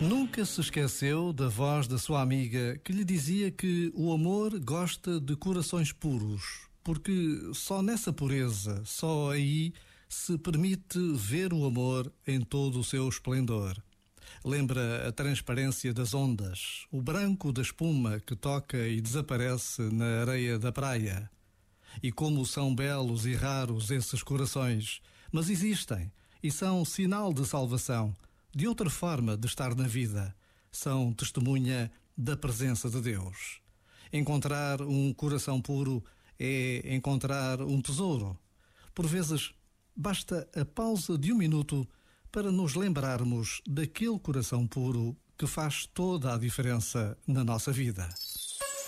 Nunca se esqueceu da voz da sua amiga que lhe dizia que o amor gosta de corações puros, porque só nessa pureza, só aí, se permite ver o amor em todo o seu esplendor. Lembra a transparência das ondas, o branco da espuma que toca e desaparece na areia da praia. E como são belos e raros esses corações, mas existem e são sinal de salvação, de outra forma de estar na vida. São testemunha da presença de Deus. Encontrar um coração puro é encontrar um tesouro. Por vezes, basta a pausa de um minuto para nos lembrarmos daquele coração puro que faz toda a diferença na nossa vida.